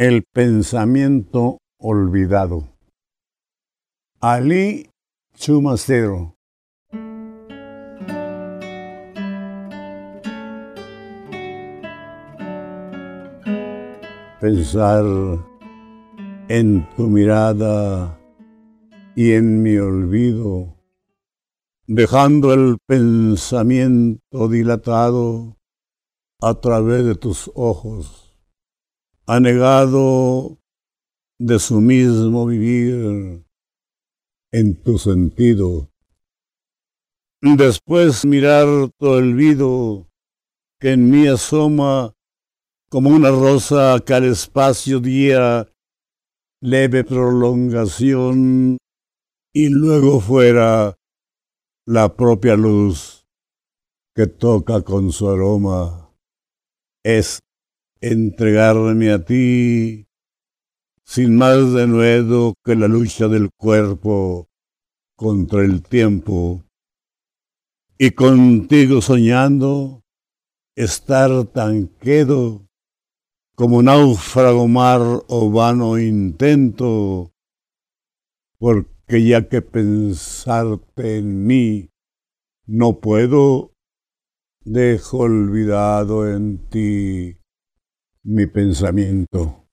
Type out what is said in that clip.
El pensamiento olvidado. Ali Chumacero. Pensar en tu mirada y en mi olvido, dejando el pensamiento dilatado a través de tus ojos anegado de su mismo vivir en tu sentido. Después mirar tu olvido que en mí asoma como una rosa que al espacio diera leve prolongación y luego fuera la propia luz que toca con su aroma. Es entregarme a ti sin más denuedo que la lucha del cuerpo contra el tiempo. Y contigo soñando estar tan quedo como náufrago mar o vano intento, porque ya que pensarte en mí no puedo, dejo olvidado en ti mi pensamiento.